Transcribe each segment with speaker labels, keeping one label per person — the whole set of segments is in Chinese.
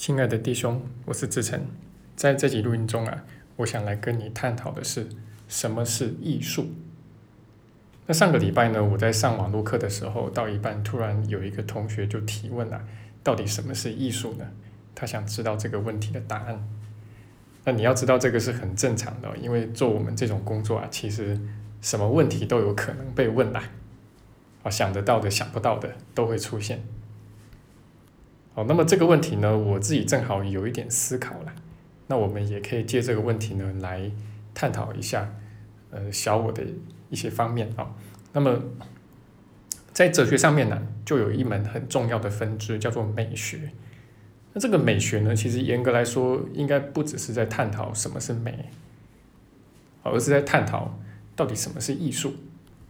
Speaker 1: 亲爱的弟兄，我是志成，在这集录音中啊，我想来跟你探讨的是什么是艺术。那上个礼拜呢，我在上网络课的时候，到一半突然有一个同学就提问了，到底什么是艺术呢？他想知道这个问题的答案。那你要知道这个是很正常的，因为做我们这种工作啊，其实什么问题都有可能被问来，啊，想得到的、想不到的都会出现。好，那么这个问题呢，我自己正好有一点思考了，那我们也可以借这个问题呢来探讨一下，呃，小我的一些方面啊。那么在哲学上面呢，就有一门很重要的分支叫做美学。那这个美学呢，其实严格来说，应该不只是在探讨什么是美，而是在探讨到底什么是艺术。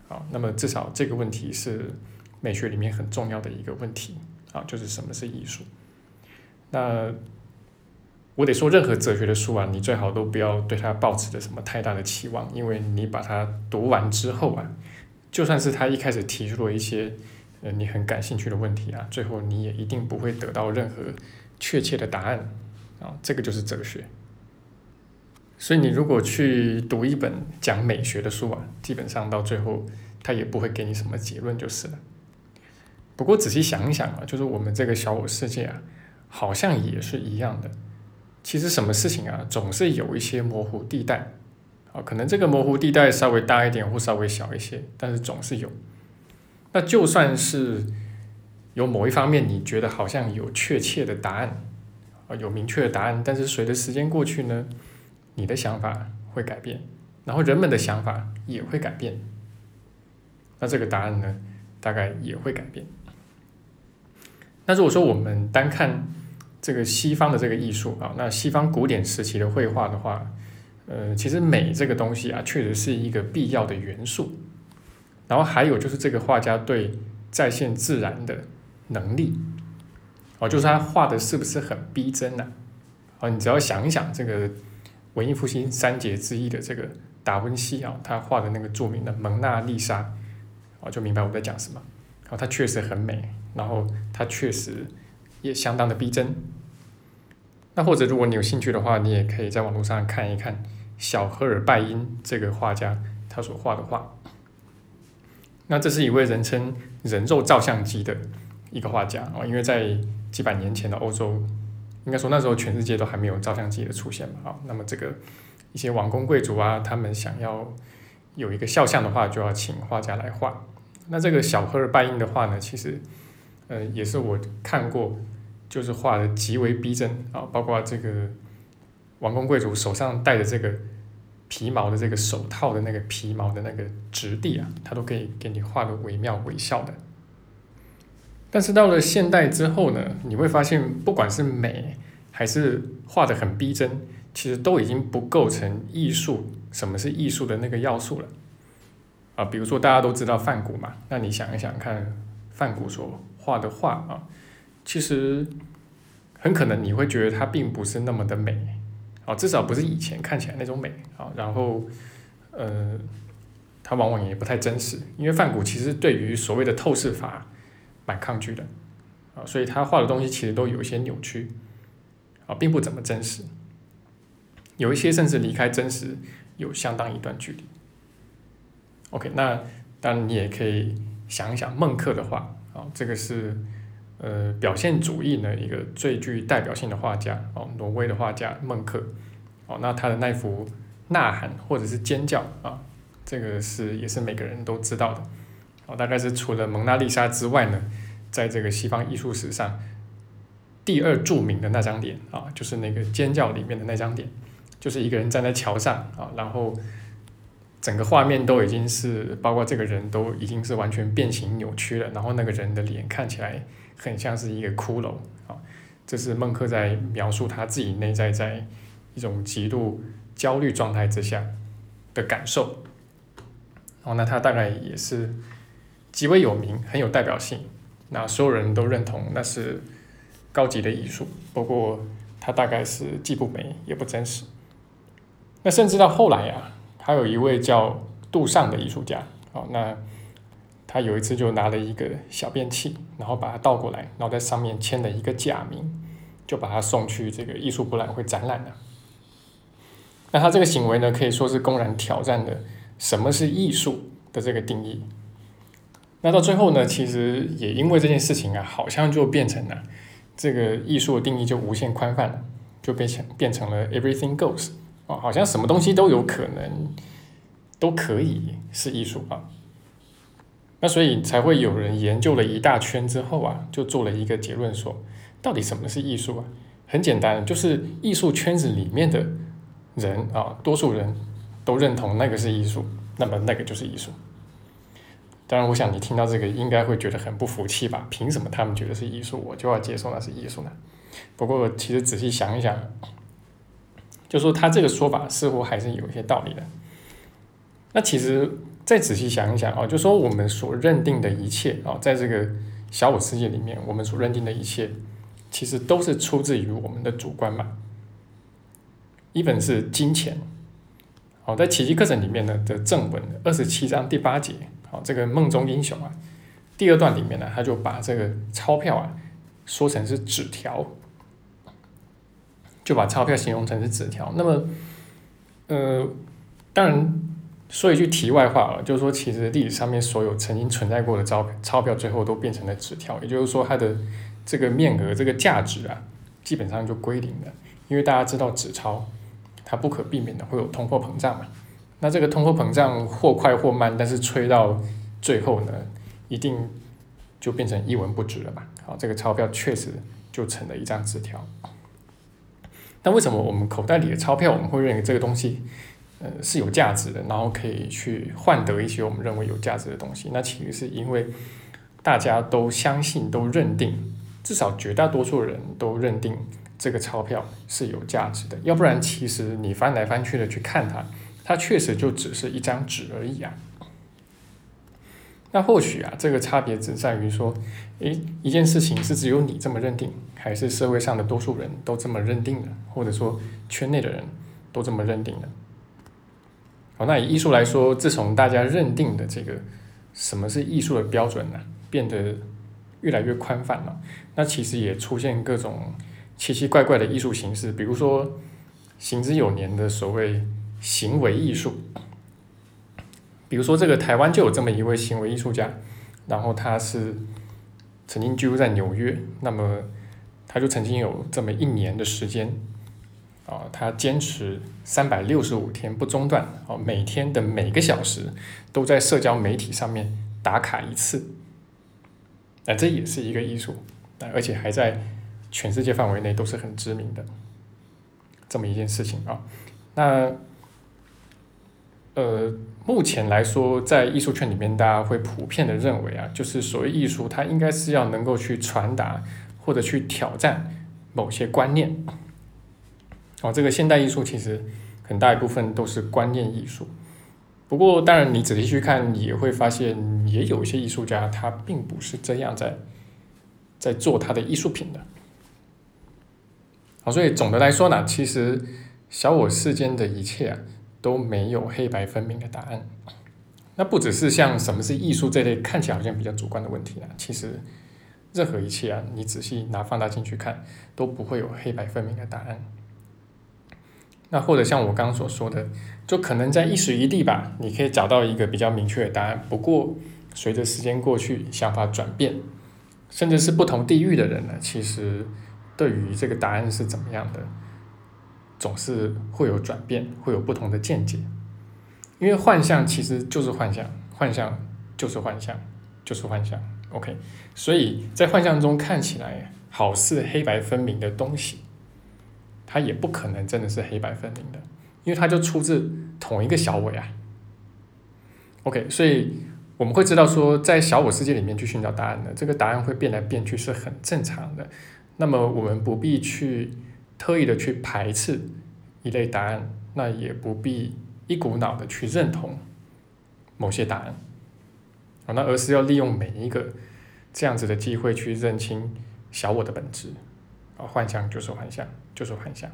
Speaker 1: 好，那么至少这个问题是美学里面很重要的一个问题。啊，就是什么是艺术？那我得说，任何哲学的书啊，你最好都不要对它抱持着什么太大的期望，因为你把它读完之后啊，就算是他一开始提出了一些呃你很感兴趣的问题啊，最后你也一定不会得到任何确切的答案啊。这个就是哲学。所以你如果去读一本讲美学的书啊，基本上到最后他也不会给你什么结论就是了。不过仔细想一想啊，就是我们这个小我世界啊，好像也是一样的。其实什么事情啊，总是有一些模糊地带啊，可能这个模糊地带稍微大一点或稍微小一些，但是总是有。那就算是有某一方面你觉得好像有确切的答案啊，有明确的答案，但是随着时间过去呢，你的想法会改变，然后人们的想法也会改变。那这个答案呢，大概也会改变。那如果说我们单看这个西方的这个艺术啊，那西方古典时期的绘画的话，呃，其实美这个东西啊，确实是一个必要的元素。然后还有就是这个画家对再现自然的能力，哦，就是他画的是不是很逼真呢？啊，你只要想一想这个文艺复兴三杰之一的这个达芬奇啊，他画的那个著名的蒙娜丽莎，哦，就明白我在讲什么。哦，它确实很美。然后它确实也相当的逼真。那或者如果你有兴趣的话，你也可以在网络上看一看小赫尔拜因这个画家他所画的画。那这是一位人称“人肉照相机”的一个画家啊，因为在几百年前的欧洲，应该说那时候全世界都还没有照相机的出现嘛啊。那么这个一些王公贵族啊，他们想要有一个肖像的话，就要请画家来画。那这个小赫尔拜因的画呢，其实。呃，也是我看过，就是画的极为逼真啊，包括这个王公贵族手上戴的这个皮毛的这个手套的那个皮毛的那个质地啊，他都可以给你画的惟妙惟肖的。但是到了现代之后呢，你会发现，不管是美还是画的很逼真，其实都已经不构成艺术。什么是艺术的那个要素了？啊，比如说大家都知道梵谷嘛，那你想一想看，梵谷所画的画啊，其实很可能你会觉得它并不是那么的美，啊，至少不是以前看起来那种美啊。然后，呃，它往往也不太真实，因为梵谷其实对于所谓的透视法蛮抗拒的，啊，所以他画的东西其实都有一些扭曲，啊，并不怎么真实，有一些甚至离开真实有相当一段距离。OK，那当然你也可以想一想孟克的画。啊，这个是呃表现主义的一个最具代表性的画家哦，挪威的画家孟克哦，那他的那幅《呐喊》或者是尖叫啊，这个是也是每个人都知道的哦，大概是除了蒙娜丽莎之外呢，在这个西方艺术史上第二著名的那张脸啊，就是那个尖叫里面的那张脸，就是一个人站在桥上啊，然后。整个画面都已经是，包括这个人都已经是完全变形扭曲了，然后那个人的脸看起来很像是一个骷髅啊。这是孟克在描述他自己内在在一种极度焦虑状态之下的感受。哦，那他大概也是极为有名，很有代表性，那所有人都认同那是高级的艺术。不过他大概是既不美也不真实。那甚至到后来呀。还有一位叫杜尚的艺术家，哦，那他有一次就拿了一个小便器，然后把它倒过来，然后在上面签了一个假名，就把他送去这个艺术博览会展览了。那他这个行为呢，可以说是公然挑战的什么是艺术的这个定义。那到最后呢，其实也因为这件事情啊，好像就变成了这个艺术的定义就无限宽泛了，就变成变成了 everything goes 啊，好像什么东西都有可能都可以是艺术啊。那所以才会有人研究了一大圈之后啊，就做了一个结论说，到底什么是艺术啊？很简单，就是艺术圈子里面的人啊，多数人都认同那个是艺术，那么那个就是艺术。当然，我想你听到这个应该会觉得很不服气吧？凭什么他们觉得是艺术，我就要接受那是艺术呢？不过，其实仔细想一想，就说他这个说法似乎还是有一些道理的。那其实再仔细想一想啊，就说我们所认定的一切啊，在这个小我世界里面，我们所认定的一切，其实都是出自于我们的主观嘛。一本是金钱，好，在奇迹课程里面呢的正文二十七章第八节。好，这个梦中英雄啊，第二段里面呢，他就把这个钞票啊说成是纸条，就把钞票形容成是纸条。那么，呃，当然说一句题外话了，就是说，其实历史上面所有曾经存在过的钞钞票，最后都变成了纸条，也就是说，它的这个面额、这个价值啊，基本上就归零了。因为大家知道纸钞，它不可避免的会有通货膨胀嘛。那这个通货膨胀或快或慢，但是吹到最后呢，一定就变成一文不值了嘛。好，这个钞票确实就成了一张纸条。那为什么我们口袋里的钞票，我们会认为这个东西，呃，是有价值的，然后可以去换得一些我们认为有价值的东西？那其实是因为大家都相信、都认定，至少绝大多数人都认定这个钞票是有价值的。要不然，其实你翻来翻去的去看它。它确实就只是一张纸而已啊。那或许啊，这个差别只在于说，诶，一件事情是只有你这么认定，还是社会上的多数人都这么认定的，或者说圈内的人都这么认定的。好，那以艺术来说，自从大家认定的这个什么是艺术的标准呢，变得越来越宽泛了，那其实也出现各种奇奇怪怪的艺术形式，比如说行之有年的所谓。行为艺术，比如说这个台湾就有这么一位行为艺术家，然后他是曾经居住在纽约，那么他就曾经有这么一年的时间，啊，他坚持三百六十五天不中断，啊，每天的每个小时都在社交媒体上面打卡一次，那这也是一个艺术，而且还在全世界范围内都是很知名的这么一件事情啊，那。呃，目前来说，在艺术圈里面，大家会普遍的认为啊，就是所谓艺术，它应该是要能够去传达或者去挑战某些观念。哦，这个现代艺术其实很大一部分都是观念艺术。不过，当然你仔细去看，也会发现，也有一些艺术家他并不是这样在在做他的艺术品的。好，所以总的来说呢，其实小我世间的一切啊。都没有黑白分明的答案。那不只是像什么是艺术这类看起来好像比较主观的问题啊，其实任何一切啊，你仔细拿放大镜去看，都不会有黑白分明的答案。那或者像我刚刚所说的，就可能在一时一地吧，你可以找到一个比较明确的答案。不过随着时间过去，想法转变，甚至是不同地域的人呢，其实对于这个答案是怎么样的？总是会有转变，会有不同的见解，因为幻象其实就是幻象，幻象就是幻象，就是幻象。OK，所以在幻象中看起来好似黑白分明的东西，它也不可能真的是黑白分明的，因为它就出自同一个小我啊。OK，所以我们会知道说，在小我世界里面去寻找答案的，这个答案会变来变去是很正常的。那么我们不必去。特意的去排斥一类答案，那也不必一股脑的去认同某些答案，啊，那而是要利用每一个这样子的机会去认清小我的本质，啊，幻象就是幻象，就是幻象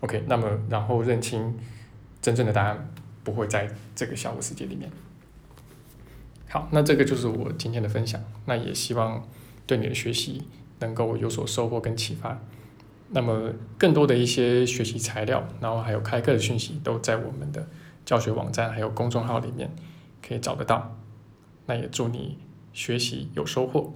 Speaker 1: ，OK，那么然后认清真正的答案不会在这个小我世界里面。好，那这个就是我今天的分享，那也希望对你的学习能够有所收获跟启发。那么更多的一些学习材料，然后还有开课的讯息，都在我们的教学网站还有公众号里面可以找得到。那也祝你学习有收获。